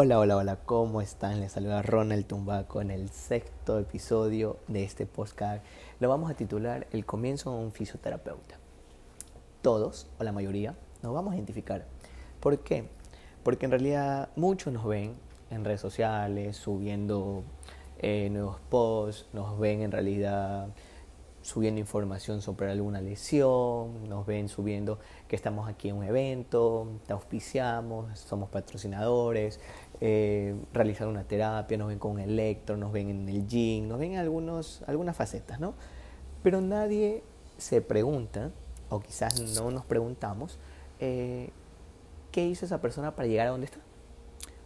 Hola, hola, hola, ¿cómo están? Les saluda Ronald Tumbaco en el sexto episodio de este podcast. Lo vamos a titular El comienzo de un fisioterapeuta. Todos, o la mayoría, nos vamos a identificar. ¿Por qué? Porque en realidad muchos nos ven en redes sociales subiendo eh, nuevos posts, nos ven en realidad subiendo información sobre alguna lesión, nos ven subiendo que estamos aquí en un evento, te auspiciamos, somos patrocinadores, eh, una terapia, nos ven con un electro, nos ven en el gym, nos ven en algunos, algunas facetas, ¿no? Pero nadie se pregunta, o quizás no nos preguntamos, eh, ¿qué hizo esa persona para llegar a donde está?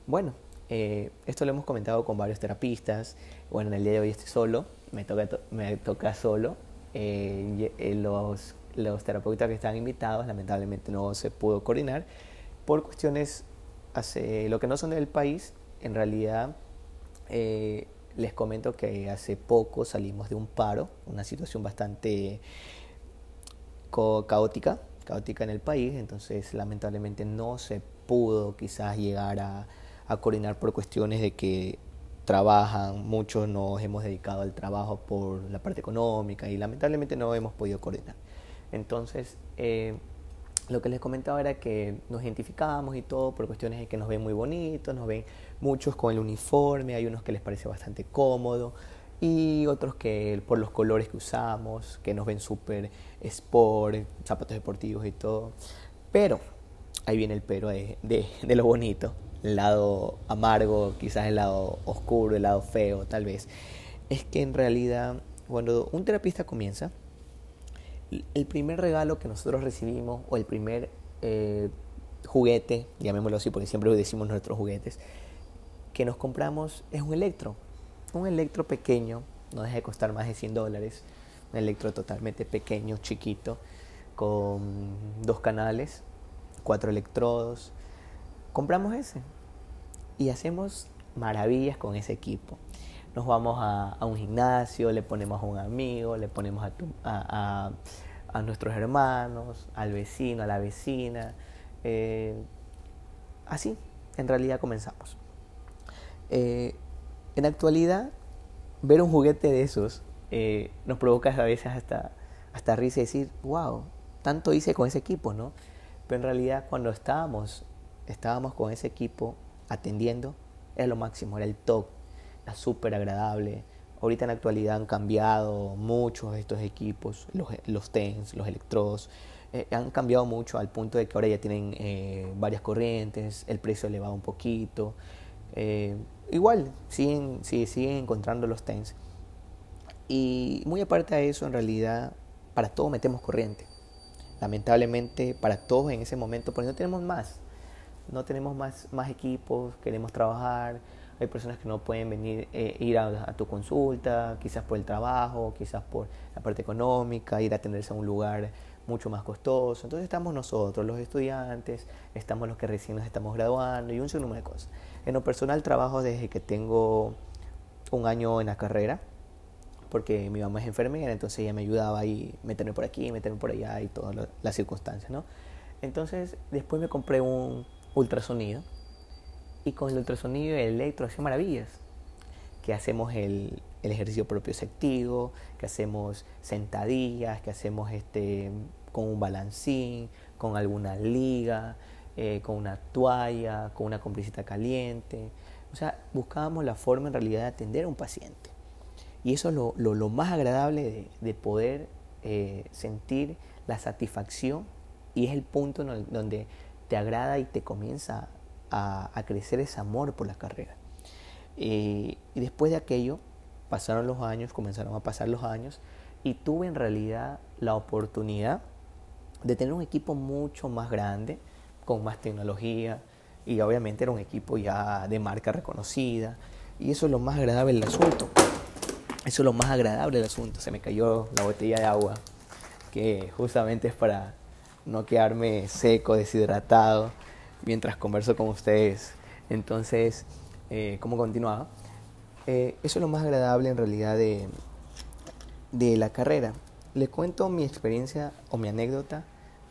Bueno, eh, esto lo hemos comentado con varios terapistas. Bueno, en el día de hoy estoy solo, me toca, me toca solo. Eh, los, los terapeutas que están invitados lamentablemente no se pudo coordinar por cuestiones hace lo que no son del país. En realidad, eh, les comento que hace poco salimos de un paro, una situación bastante caótica, caótica en el país, entonces lamentablemente no se pudo quizás llegar a, a coordinar por cuestiones de que trabajan, muchos nos hemos dedicado al trabajo por la parte económica y lamentablemente no hemos podido coordinar. Entonces, eh, lo que les comentaba era que nos identificamos y todo por cuestiones de que nos ven muy bonitos, nos ven muchos con el uniforme, hay unos que les parece bastante cómodo y otros que por los colores que usamos, que nos ven súper sport, zapatos deportivos y todo. Pero, ahí viene el pero de, de lo bonito el lado amargo, quizás el lado oscuro, el lado feo, tal vez, es que en realidad cuando un terapista comienza, el primer regalo que nosotros recibimos o el primer eh, juguete, llamémoslo así porque siempre decimos nuestros juguetes, que nos compramos es un electro. Un electro pequeño, no deja de costar más de 100 dólares, un electro totalmente pequeño, chiquito, con dos canales, cuatro electrodos, compramos ese y hacemos maravillas con ese equipo. Nos vamos a, un gimnasio, le ponemos a un amigo, le ponemos a, nuestros hermanos, al vecino, a la vecina. Eh, así, en realidad comenzamos. Eh, en actualidad, ver un juguete de esos eh, nos provoca a veces hasta, hasta risa y decir, wow, tanto hice con ese equipo, ¿no? Pero en realidad cuando estábamos estábamos con ese equipo atendiendo, era lo máximo, era el top, era súper agradable. Ahorita en la actualidad han cambiado muchos estos equipos, los, los TENS, los electrodos, eh, han cambiado mucho al punto de que ahora ya tienen eh, varias corrientes, el precio elevado un poquito. Eh, igual, siguen, sí, siguen encontrando los TENS. Y muy aparte de eso, en realidad, para todo metemos corriente. Lamentablemente, para todos en ese momento, porque no tenemos más no tenemos más, más equipos, queremos trabajar, hay personas que no pueden venir, eh, ir a, tu consulta, quizás por el trabajo, quizás por la parte económica, ir a atenderse a un lugar mucho más costoso. Entonces estamos nosotros, los estudiantes, estamos los que recién nos estamos graduando y un sinnúmero de cosas. En lo personal trabajo desde que tengo un año en la carrera, porque mi mamá es enfermera, entonces ella me ayudaba ahí, meterme por aquí, meterme por allá y todas las circunstancias, ¿no? Entonces después me compré un, ultrasonido y con el ultrasonido y el electro hacemos maravillas. Que hacemos el, el ejercicio propioceptivo, que hacemos sentadillas, que hacemos este, con un balancín, con alguna liga, eh, con una toalla, con una complicita caliente. O sea, buscábamos la forma en realidad de atender a un paciente. Y eso es lo, lo, más agradable de, de poder eh, sentir la satisfacción y es el punto donde te agrada y te comienza a, crecer ese amor por la carrera. Eh, y después de aquello, pasaron los años, comenzaron a pasar los años, y tuve en realidad la oportunidad de tener un equipo mucho más grande, con más tecnología, y obviamente era un equipo ya de marca reconocida, y eso es lo más agradable del asunto. Eso es lo más agradable del asunto. Se me cayó la botella de agua, que justamente es para no quedarme seco, deshidratado mientras converso con ustedes. Entonces, eh, ¿cómo continuaba? Eh, eso es lo más agradable en realidad de, de la carrera. Les cuento mi experiencia o mi anécdota.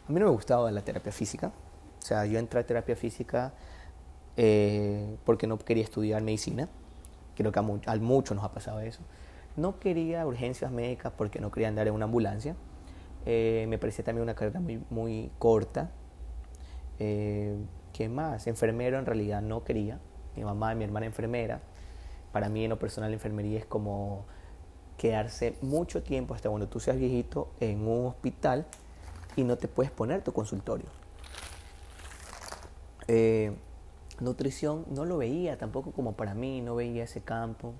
A mí no me gustaba la terapia física. O sea, yo entré a terapia física eh, porque no quería estudiar medicina. Creo que a, a muchos nos ha pasado eso. No quería urgencias médicas porque no quería andar en una ambulancia. Eh, me parecía también una carrera muy, muy corta. Eh, ¿Qué más? Enfermero en realidad no quería. Mi mamá y mi hermana enfermera. Para mí en lo personal la enfermería es como quedarse mucho tiempo hasta cuando tú seas viejito en un hospital y no te puedes poner tu consultorio. Eh, nutrición no lo veía tampoco como para mí, no veía ese campo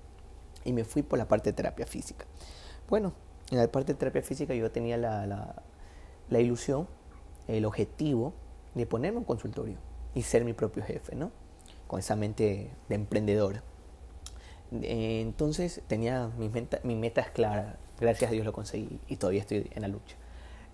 y me fui por la parte de terapia física. Bueno, en la parte de terapia física yo tenía la, la, ilusión, el objetivo de ponerme un consultorio y ser mi propio jefe, ¿no? Con esa mente de emprendedora. Entonces tenía mis, mis metas claras, gracias a Dios lo conseguí y todavía estoy en la lucha.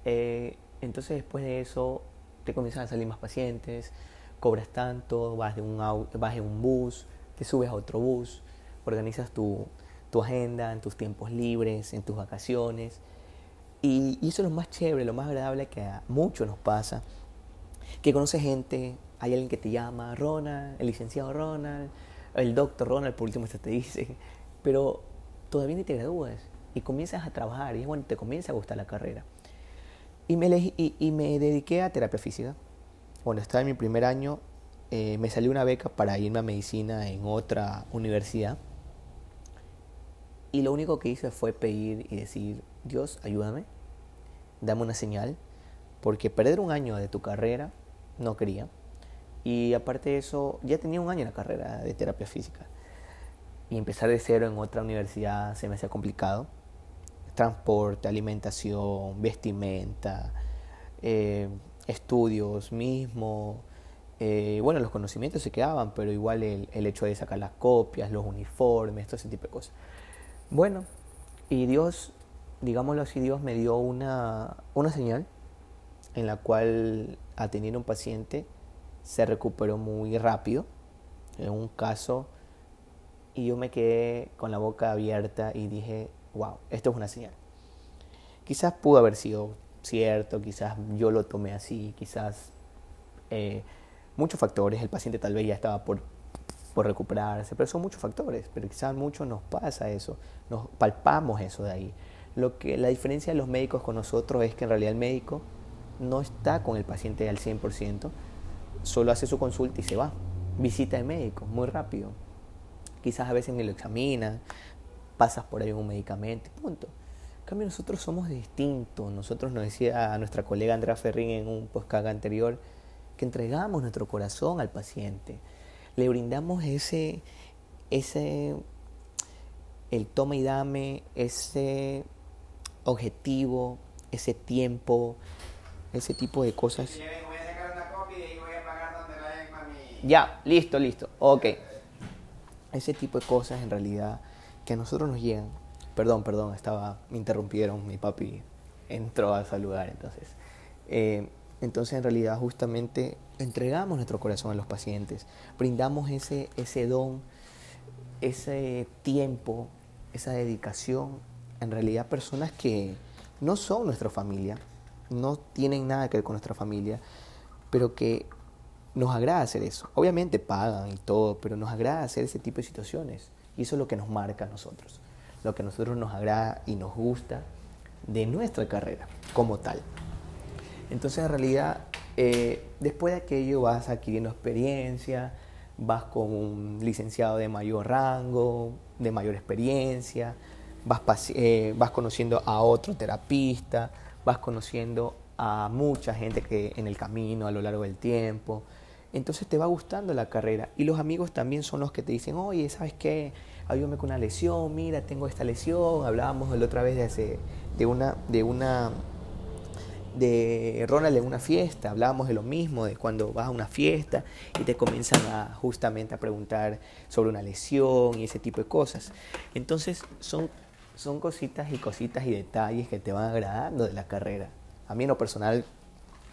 Eh, entonces después de eso te comienzan a salir más pacientes, cobras tanto, vas, de un, vas en un bus, te subes a otro bus, organizas tu, tu agenda, en tus tiempos libres, en tus vacaciones. Y, eso es lo más chévere, lo más agradable que a muchos nos pasa. Que conoces gente, hay alguien que te llama, Ronald, el licenciado Ronald, el doctor Ronald, por último este te dice, pero todavía ni te gradúas y comienzas a trabajar y es bueno, te comienza a gustar la carrera. Y me, y, y me dediqué a terapia física. Cuando estaba en mi primer año, eh, me salió una beca para irme a medicina en otra universidad y lo único que hice fue pedir y decir, Dios, ayúdame, dame una señal, porque perder un año de tu carrera no quería. Y aparte de eso, ya tenía un año en la carrera de terapia física. Y empezar de cero en otra universidad se me hacía complicado. Transporte, alimentación, vestimenta, eh, estudios mismo. Eh, bueno, los conocimientos se quedaban, pero igual el, el hecho de sacar las copias, los uniformes, todo ese tipo de cosas. Bueno, y Dios, digámoslo así, Dios me dio una, una señal en la cual atendiendo a un paciente se recuperó muy rápido, en un caso, y yo me quedé con la boca abierta y dije, wow, esto es una señal. Quizás pudo haber sido cierto, quizás yo lo tomé así, quizás eh, muchos factores, el paciente tal vez ya estaba por por recuperarse, pero son muchos factores, pero quizás mucho nos pasa eso, nos palpamos eso de ahí. Lo que, la diferencia de los médicos con nosotros es que en realidad el médico no está con el paciente al 100%, solo hace su consulta y se va. Visita al médico, muy rápido. Quizás a veces ni lo examina, pasas por ahí un medicamento punto. En cambio nosotros somos distintos. Nosotros nos decía a nuestra colega Andrea Ferrín en un podcast anterior que entregamos nuestro corazón al paciente le brindamos ese, ese, el toma y dame, ese objetivo, ese tiempo, ese tipo de cosas. Ya, listo, listo. Ok. Ese tipo de cosas en realidad que a nosotros nos llegan. Perdón, perdón, estaba, me interrumpieron, mi papi entró a saludar, entonces. Eh, entonces en realidad justamente entregamos nuestro corazón a los pacientes, brindamos ese, ese don, ese tiempo, esa dedicación, en realidad personas que no son nuestra familia, no tienen nada que ver con nuestra familia, pero que nos agrada hacer eso. Obviamente pagan y todo, pero nos agrada hacer ese tipo de situaciones. Y eso es lo que nos marca a nosotros, lo que a nosotros nos agrada y nos gusta de nuestra carrera como tal. Entonces en realidad eh, después de aquello vas adquiriendo experiencia, vas con un licenciado de mayor rango, de mayor experiencia, vas, eh, vas conociendo a otro terapista, vas conociendo a mucha gente que en el camino a lo largo del tiempo. Entonces te va gustando la carrera. Y los amigos también son los que te dicen, oye, ¿sabes qué? Ayúdame con una lesión, mira, tengo esta lesión. Hablábamos la otra vez de, hace, de, una, de una de Ronald en una fiesta, hablábamos de lo mismo, de cuando vas a una fiesta y te comienzan a justamente a preguntar sobre una lesión y ese tipo de cosas. Entonces son, son cositas y cositas y detalles que te van agradando de la carrera. A mí en lo personal,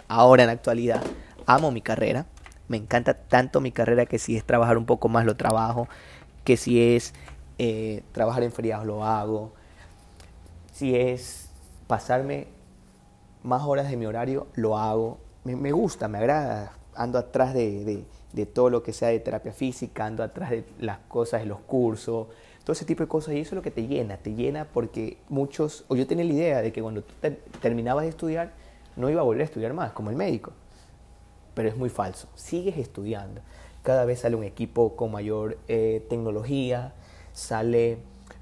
ahora en la actualidad, amo mi carrera, me encanta tanto mi carrera que si es trabajar un poco más lo trabajo, que si es eh, trabajar en feriados lo hago, si es pasarme más horas de mi horario, lo hago. Me, gusta, me agrada. Ando atrás de, de todo lo que sea de terapia física, ando atrás de las cosas de los cursos, todo ese tipo de cosas y eso es lo que te llena, te llena porque muchos, o yo tenía la idea de que cuando tú terminabas de estudiar no iba a volver a estudiar más, como el médico, pero es muy falso, sigues estudiando, cada vez sale un equipo con mayor eh, tecnología, sale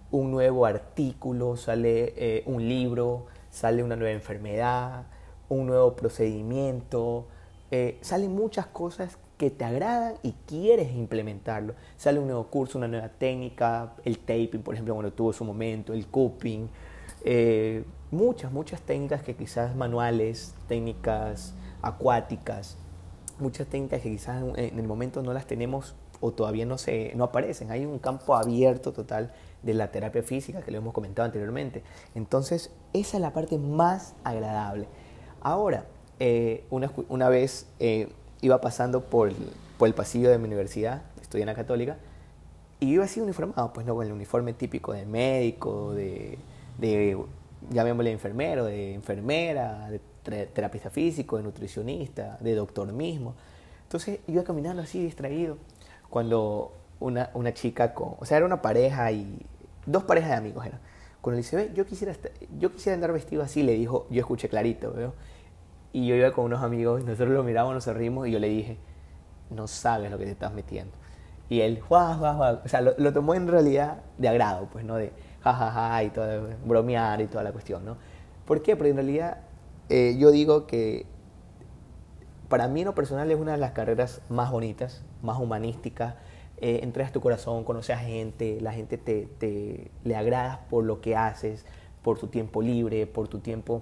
un nuevo artículo, sale eh, un libro, sale una nueva enfermedad, un nuevo procedimiento, eh, salen muchas cosas que te agradan y quieres implementarlo. Sale un nuevo curso, una nueva técnica, el taping, por ejemplo, cuando tuvo su momento, el cupping, eh, muchas, muchas técnicas que quizás manuales, técnicas acuáticas, muchas técnicas que quizás en el momento no las tenemos o todavía no, se, no aparecen. Hay un campo abierto total de la terapia física que lo hemos comentado anteriormente. Entonces, esa es la parte más agradable. Ahora, eh, una, una, vez eh, iba pasando por por el pasillo de mi universidad, estudié en la católica, y iba así uniformado, pues no con el uniforme típico de médico, de, de llamémosle enfermero, de enfermera, de terapista físico, de nutricionista, de doctor mismo. Entonces iba caminando así distraído cuando una, una chica con, o sea, era una pareja y dos parejas de amigos eran. Cuando le dice, ve, yo quisiera, yo quisiera andar vestido así, le dijo, yo escuché clarito, ¿veo? Y yo iba con unos amigos, nosotros lo miramos, nos rimos y yo le dije, no sabes lo que te estás metiendo. Y él, juá, juá, juá. O sea, lo, tomó en realidad de agrado, pues, ¿no? De jajaja ja, ja, y todo, bromear y toda la cuestión, ¿no? ¿Por qué? Porque en realidad eh, yo digo que para mí en lo personal es una de las carreras más bonitas, más humanísticas. Eh, tu corazón, conoces a gente, la gente te, te le agradas por lo que haces, por tu tiempo libre, por tu tiempo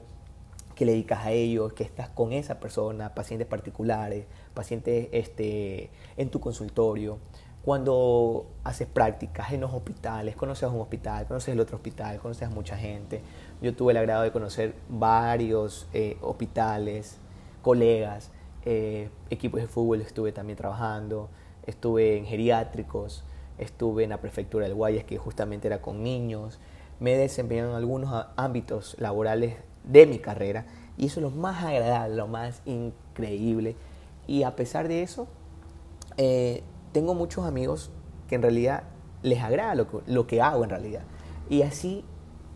que le dedicas a ellos, que estás con esa persona, pacientes particulares, pacientes este, en tu consultorio. Cuando haces prácticas en los hospitales, conoces a un hospital, conoces el otro hospital, conoces a mucha gente. Yo tuve el agrado de conocer varios eh, hospitales, colegas, eh, equipos de fútbol estuve también trabajando, estuve en geriátricos, estuve en la prefectura del Guayas que justamente era con niños, me he desempeñado en algunos ámbitos laborales de mi carrera y eso es lo más agradable, lo más increíble. Y a pesar de eso eh, tengo muchos amigos que en realidad les agrada lo que, lo que hago en realidad. Y así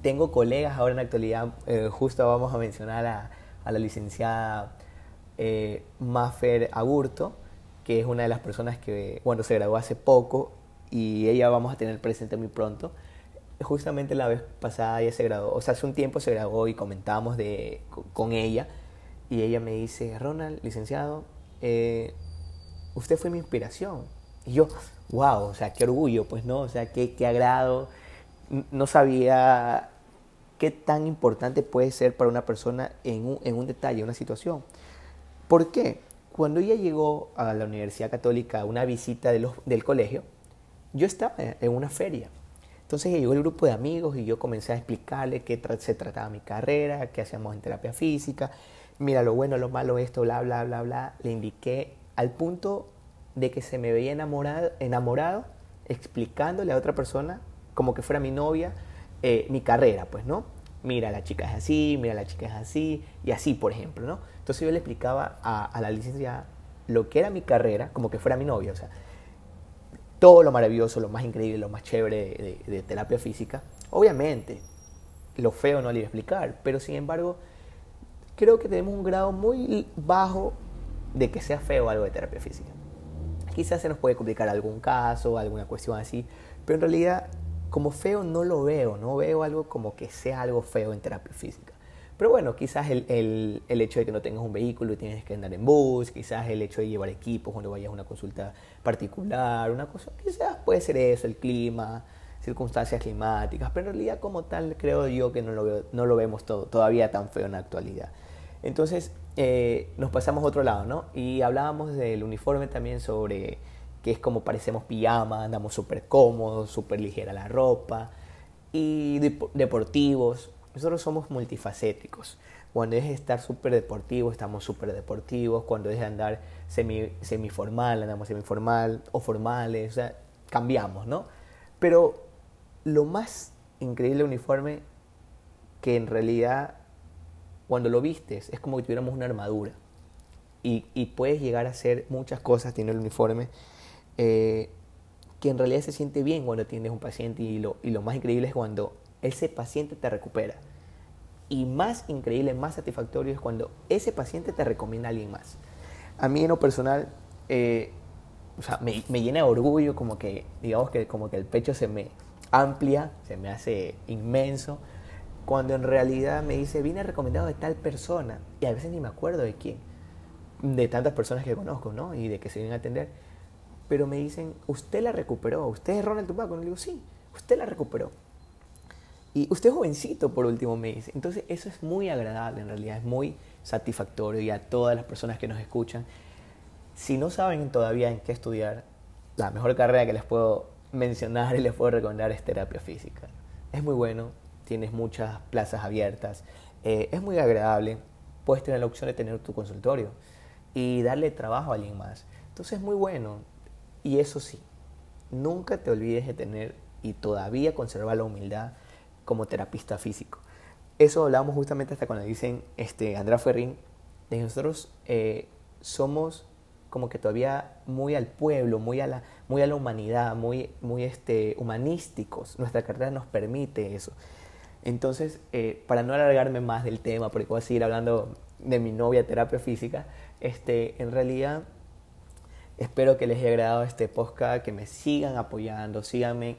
tengo colegas ahora en la actualidad, eh, justo vamos a mencionar a, a la licenciada eh, Maffer Agurto, que es una de las personas que, bueno, se graduó hace poco y ella vamos a tener presente muy pronto. Justamente la vez pasada ella se graduó, o sea, hace un tiempo se graduó y comentábamos de, con ella y ella me dice, Ronald, licenciado, eh, usted fue mi inspiración. Y yo, wow, o sea, qué orgullo, pues no, o sea, qué, qué agrado. No sabía qué tan importante puede ser para una persona en un, en un detalle, una situación. ¿Por qué? Cuando ella llegó a la Universidad Católica a una visita de los, del colegio, yo estaba en una feria. Entonces llegó el grupo de amigos y yo comencé a explicarle qué se trataba mi carrera, qué hacíamos en terapia física, mira lo bueno, lo malo, esto, bla, bla, bla, bla. Le indiqué al punto de que se me veía enamorado, enamorado explicándole a otra persona, como que fuera mi novia, eh, mi carrera, pues, ¿no? Mira, la chica es así, mira, la chica es así, y así, por ejemplo, ¿no? Entonces yo le explicaba a, la licenciada lo que era mi carrera, como que fuera mi novia, o sea, todo lo maravilloso, lo más increíble, lo más chévere de, terapia física. Obviamente, lo feo no le iba a explicar, pero sin embargo, creo que tenemos un grado muy bajo de que sea feo algo de terapia física. Quizás se nos puede complicar algún caso, alguna cuestión así, pero en realidad como feo no lo veo, no veo algo como que sea algo feo en terapia física. Pero bueno, quizás el, el, el, hecho de que no tengas un vehículo y tienes que andar en bus, quizás el hecho de llevar equipos cuando vayas a una consulta particular, una cosa, quizás puede ser eso, el clima, circunstancias climáticas, pero en realidad como tal creo yo que no lo, veo, no lo vemos todo, todavía tan feo en la actualidad. Entonces eh, nos pasamos a otro lado, ¿no? Y hablábamos del uniforme también sobre que es como parecemos pijama, andamos súper cómodos, súper ligera la ropa, y deportivos, nosotros somos multifacéticos. Cuando es estar súper deportivo, estamos súper deportivos. Cuando es andar semi, semiformal, andamos semiformal o formales. O sea, cambiamos, ¿no? Pero lo más increíble uniforme, que en realidad cuando lo vistes es como que tuviéramos una armadura. y, y, puedes llegar a hacer muchas cosas, tiene el uniforme, eh, que en realidad se siente bien cuando tienes un paciente y lo, y lo más increíble es cuando ese paciente te recupera. Y más increíble, más satisfactorio es cuando ese paciente te recomienda a alguien más. A mí en lo personal, eh, o sea, me, me, llena de orgullo, como que, digamos que como que el pecho se me amplia, se me hace inmenso, cuando en realidad me dice, vine recomendado de tal persona, y a veces ni me acuerdo de quién, de tantas personas que conozco, ¿no? Y de que se vienen a atender, pero me dicen, usted la recuperó, usted es Ronald Tupac, y le digo, sí, usted la recuperó. Y usted es jovencito, por último, me dice. Entonces, eso es muy agradable, en realidad, es muy satisfactorio y a todas las personas que nos escuchan. Si no saben todavía en qué estudiar, la mejor carrera que les puedo mencionar y les puedo recomendar es terapia física. Es muy bueno, tienes muchas plazas abiertas, eh, es muy agradable, puedes tener la opción de tener tu consultorio y darle trabajo a alguien más. Entonces es muy bueno. Y eso sí, nunca te olvides de tener y todavía conservar la humildad como terapista físico. Eso hablamos justamente hasta cuando dicen este, Andrés Ferrín, de nosotros eh, somos como que todavía muy al pueblo, muy a la, muy a la humanidad, muy, muy este, humanísticos. Nuestra carrera nos permite eso. Entonces, eh, para no alargarme más del tema, porque voy a seguir hablando de mi novia terapia física, este, en realidad espero que les haya agradado este podcast, que me sigan apoyando, síganme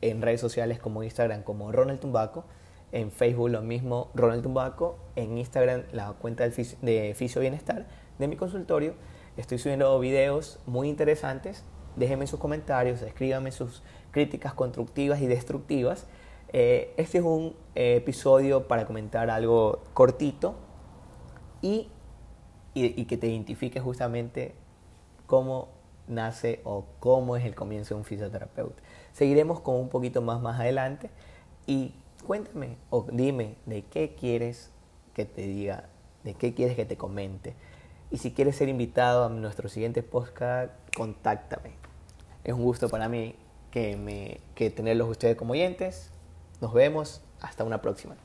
en redes sociales como Instagram como Ronald Tumbaco, en Facebook lo mismo Ronald Tumbaco, en Instagram la cuenta de Fisio Bienestar de mi consultorio. Estoy subiendo videos muy interesantes. Déjenme sus comentarios, escríbanme sus críticas constructivas y destructivas. Eh, este es un eh, episodio para comentar algo cortito y, y, y que te identifique justamente cómo nace o cómo es el comienzo de un fisioterapeuta. Seguiremos con un poquito más más adelante y cuéntame o dime de qué quieres que te diga, de qué quieres que te comente. Y si quieres ser invitado a nuestro siguiente podcast, contáctame. Es un gusto para mí que, me, que tenerlos ustedes como oyentes. Nos vemos. Hasta una próxima.